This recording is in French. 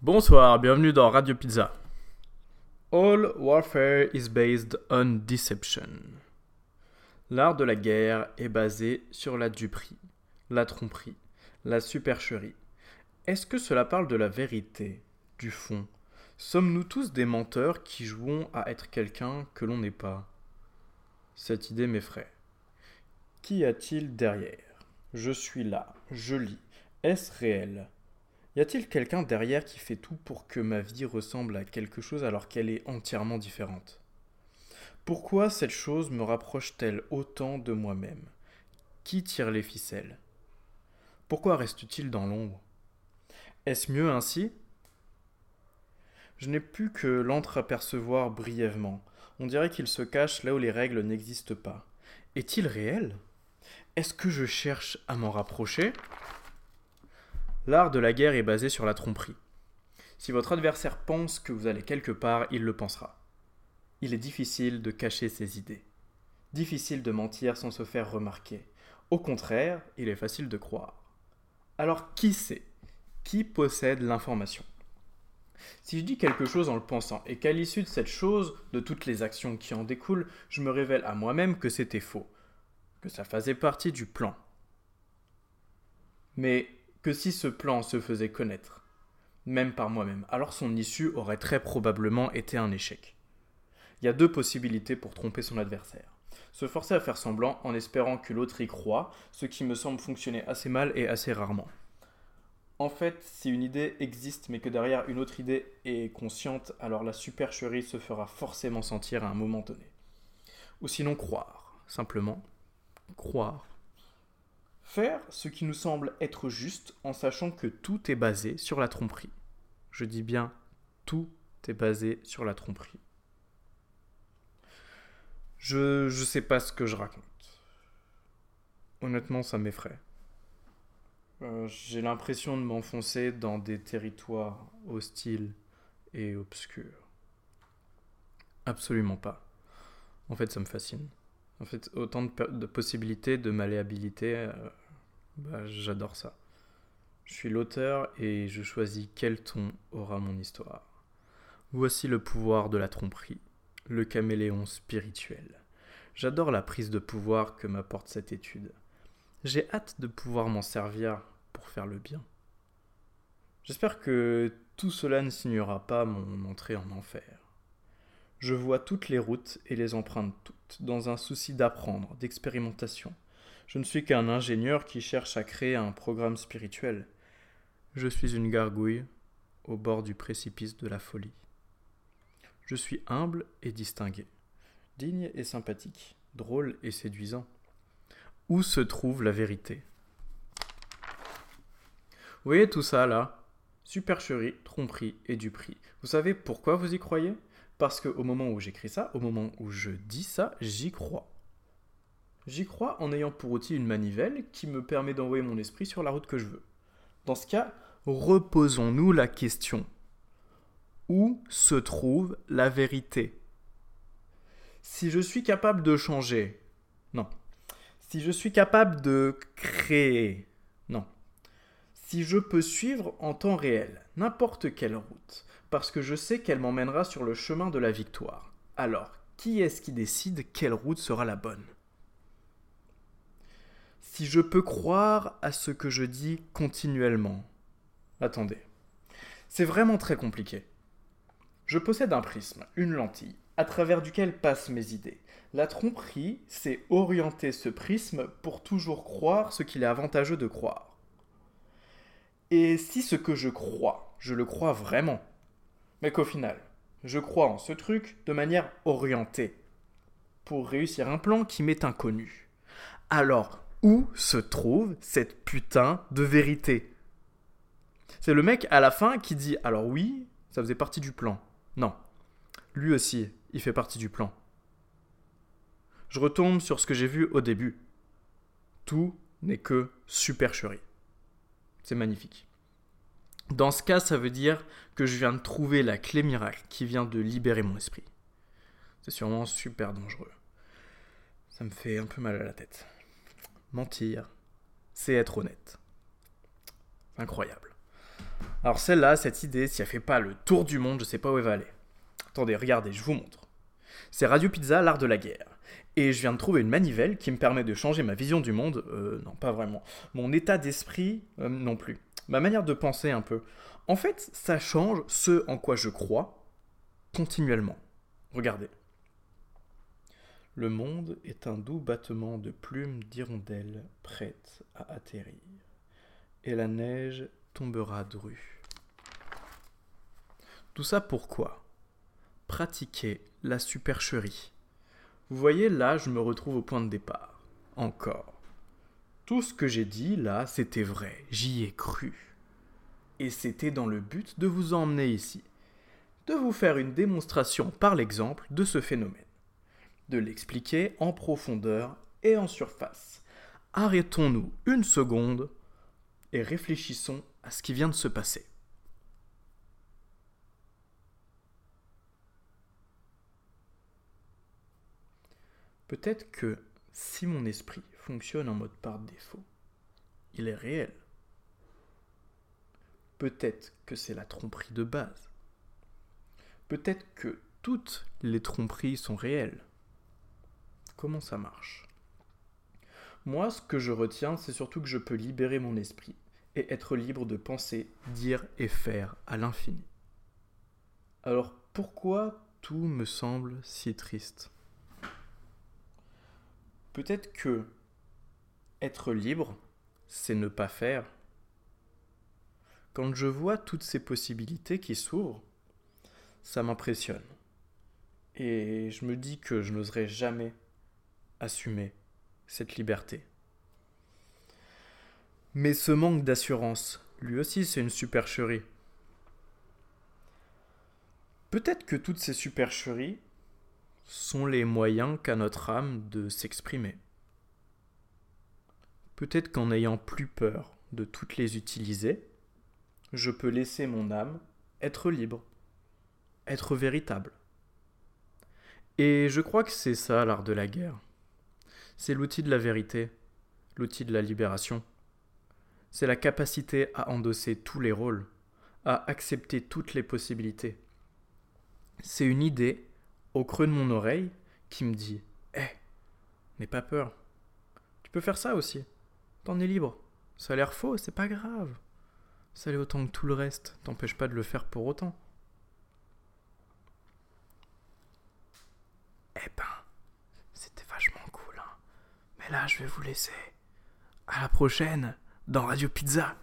Bonsoir, bienvenue dans Radio Pizza. All warfare is based on deception. L'art de la guerre est basé sur la duperie, la tromperie, la supercherie. Est-ce que cela parle de la vérité, du fond? Sommes-nous tous des menteurs qui jouons à être quelqu'un que l'on n'est pas? Cette idée m'effraie. Qu'y a-t-il derrière? Je suis là, je lis. Est-ce réel? Y a-t-il quelqu'un derrière qui fait tout pour que ma vie ressemble à quelque chose alors qu'elle est entièrement différente? Pourquoi cette chose me rapproche-t-elle autant de moi-même? Qui tire les ficelles? Pourquoi reste-t-il dans l'ombre? Est-ce mieux ainsi? Je n'ai plus que l'entreapercevoir brièvement. On dirait qu'il se cache là où les règles n'existent pas. Est-il réel? Est-ce que je cherche à m'en rapprocher? L'art de la guerre est basé sur la tromperie. Si votre adversaire pense que vous allez quelque part, il le pensera. Il est difficile de cacher ses idées. Difficile de mentir sans se faire remarquer. Au contraire, il est facile de croire. Alors qui sait? Qui possède l'information? Si je dis quelque chose en le pensant et qu'à l'issue de cette chose, de toutes les actions qui en découlent, je me révèle à moi-même que c'était faux, que ça faisait partie du plan. Mais que si ce plan se faisait connaître, même par moi-même, alors son issue aurait très probablement été un échec. Il y a deux possibilités pour tromper son adversaire. Se forcer à faire semblant en espérant que l'autre y croit, ce qui me semble fonctionner assez mal et assez rarement. En fait, si une idée existe mais que derrière une autre idée est consciente, alors la supercherie se fera forcément sentir à un moment donné. Ou sinon croire, simplement croire Faire ce qui nous semble être juste en sachant que tout est basé sur la tromperie. Je dis bien tout est basé sur la tromperie. Je ne sais pas ce que je raconte. Honnêtement, ça m'effraie. Euh, j'ai l'impression de m'enfoncer dans des territoires hostiles et obscurs. Absolument pas. En fait, ça me fascine. En fait, autant de, possibilités, de malléabilité, euh, bah, j'adore ça. Je suis l'auteur et je choisis quel ton aura mon histoire. Voici le pouvoir de la tromperie, le caméléon spirituel. J'adore la prise de pouvoir que m'apporte cette étude. J'ai hâte de pouvoir m'en servir pour faire le bien. J'espère que tout cela ne signera pas mon entrée en enfer. Je vois toutes les routes et les emprunte toutes, dans un souci d'apprendre, d'expérimentation. Je ne suis qu'un ingénieur qui cherche à créer un programme spirituel. Je suis une gargouille au bord du précipice de la folie. Je suis humble et distingué, digne et sympathique, drôle et séduisant. Où se trouve la vérité? Vous voyez tout ça là? Supercherie, tromperie et duperie. Vous savez pourquoi vous y croyez? Parce qu'au moment où j'écris ça, au moment où je dis ça, j'y crois. J'y crois en ayant pour outil une manivelle qui me permet d'envoyer mon esprit sur la route que je veux. Dans ce cas, reposons-nous la question. Où se trouve la vérité? Si je suis capable de changer, non. Si je suis capable de créer, non. Si je peux suivre en temps réel n'importe quelle route, parce que je sais qu'elle m'emmènera sur le chemin de la victoire. Alors, qui est-ce qui décide quelle route sera la bonne? Si je peux croire à ce que je dis continuellement. Attendez. C'est vraiment très compliqué. Je possède un prisme, une lentille, à travers duquel passent mes idées. La tromperie, c'est orienter ce prisme pour toujours croire ce qu'il est avantageux de croire. Et si ce que je crois, je le crois vraiment, mais qu'au final, je crois en ce truc de manière orientée, pour réussir un plan qui m'est inconnu. Alors, où se trouve cette putain de vérité C'est le mec à la fin qui dit Alors oui, ça faisait partie du plan. Non. Lui aussi, il fait partie du plan. Je retombe sur ce que j'ai vu au début. Tout n'est que supercherie. C'est magnifique. Dans ce cas, ça veut dire que je viens de trouver la clé miracle qui vient de libérer mon esprit. C'est sûrement super dangereux. Ça me fait un peu mal à la tête. Mentir, c'est être honnête. Incroyable. Alors celle-là, cette idée, si elle fait pas le tour du monde, je sais pas où elle va aller. Attendez, regardez, je vous montre. C'est Radio Pizza, l'art de la guerre. Et je viens de trouver une manivelle qui me permet de changer ma vision du monde. Euh, non, pas vraiment. Mon état d'esprit, euh, non plus. Ma manière de penser un peu. En fait, ça change ce en quoi je crois continuellement. Regardez. Le monde est un doux battement de plumes d'hirondelles prêtes à atterrir. Et la neige tombera dru. Tout ça pourquoi? Pratiquer la supercherie. Vous voyez, là, je me retrouve au point de départ. Encore. Tout ce que j'ai dit, là, c'était vrai. J'y ai cru. Et c'était dans le but de vous emmener ici. De vous faire une démonstration par l'exemple de ce phénomène. De l'expliquer en profondeur et en surface. Arrêtons-nous une seconde et réfléchissons à ce qui vient de se passer. Peut-être que si mon esprit fonctionne en mode par défaut, il est réel. Peut-être que c'est la tromperie de base. Peut-être que toutes les tromperies sont réelles. Comment ça marche Moi, ce que je retiens, c'est surtout que je peux libérer mon esprit et être libre de penser, dire et faire à l'infini. Alors pourquoi tout me semble si triste? Peut-être que être libre, c'est ne pas faire. Quand je vois toutes ces possibilités qui s'ouvrent, ça m'impressionne. Et je me dis que je n'oserais jamais assumer cette liberté. Mais ce manque d'assurance, lui aussi, c'est une supercherie. Peut-être que toutes ces supercheries sont les moyens qu'a notre âme de s'exprimer. Peut-être qu'en n'ayant plus peur de toutes les utiliser, je peux laisser mon âme être libre, être véritable. Et je crois que c'est ça l'art de la guerre. C'est l'outil de la vérité, l'outil de la libération c'est la capacité à endosser tous les rôles, à accepter toutes les possibilités. C'est une idée, au creux de mon oreille, qui me dit Hé, eh, n'aie pas peur. Tu peux faire ça aussi. T'en es libre. Ça a l'air faux, c'est pas grave. Ça l'est autant que tout le reste. T'empêche pas de le faire pour autant. Eh ben, c'était vachement cool, hein. Mais là, je vais vous laisser. À la prochaine! dans Radio Pizza.